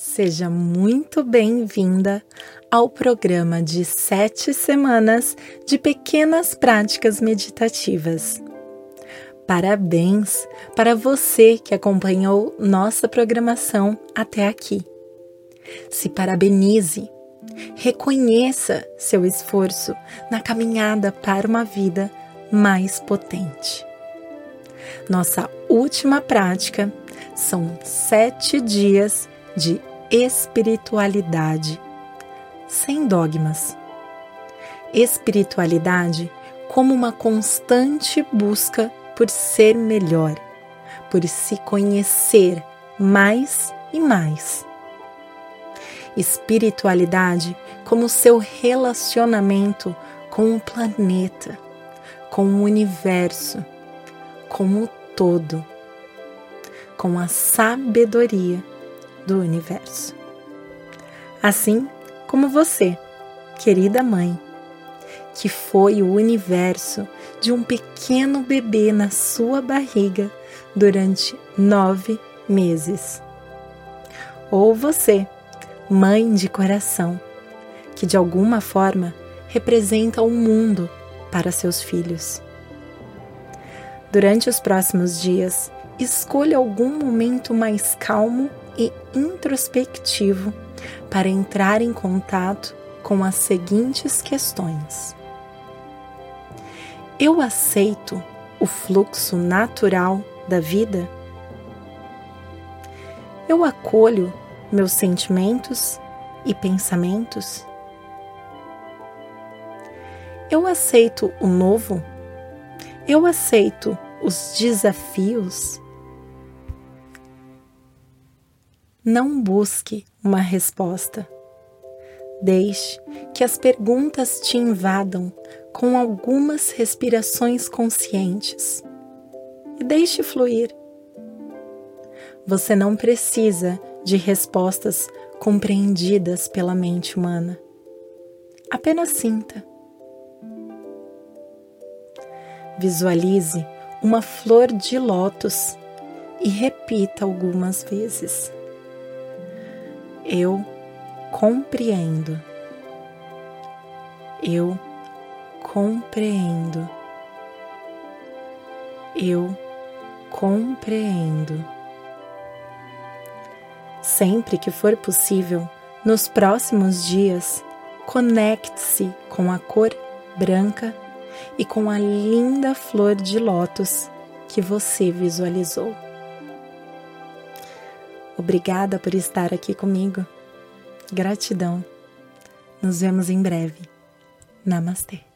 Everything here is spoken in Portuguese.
Seja muito bem-vinda ao programa de sete semanas de pequenas práticas meditativas. Parabéns para você que acompanhou nossa programação até aqui. Se parabenize, reconheça seu esforço na caminhada para uma vida mais potente. Nossa última prática são sete dias de espiritualidade, sem dogmas. Espiritualidade como uma constante busca por ser melhor, por se conhecer mais e mais. Espiritualidade como seu relacionamento com o planeta, com o universo, com o todo, com a sabedoria do universo. Assim como você, querida mãe, que foi o universo de um pequeno bebê na sua barriga durante nove meses. Ou você, mãe de coração, que de alguma forma representa o mundo para seus filhos. Durante os próximos dias, escolha algum momento mais calmo e introspectivo para entrar em contato com as seguintes questões: Eu aceito o fluxo natural da vida? Eu acolho meus sentimentos e pensamentos? Eu aceito o novo? Eu aceito os desafios? Não busque uma resposta. Deixe que as perguntas te invadam com algumas respirações conscientes e deixe fluir. Você não precisa de respostas compreendidas pela mente humana. Apenas sinta. Visualize uma flor de lótus e repita algumas vezes. Eu compreendo. Eu compreendo. Eu compreendo. Sempre que for possível, nos próximos dias, conecte-se com a cor branca e com a linda flor de lótus que você visualizou. Obrigada por estar aqui comigo. Gratidão. Nos vemos em breve. Namastê.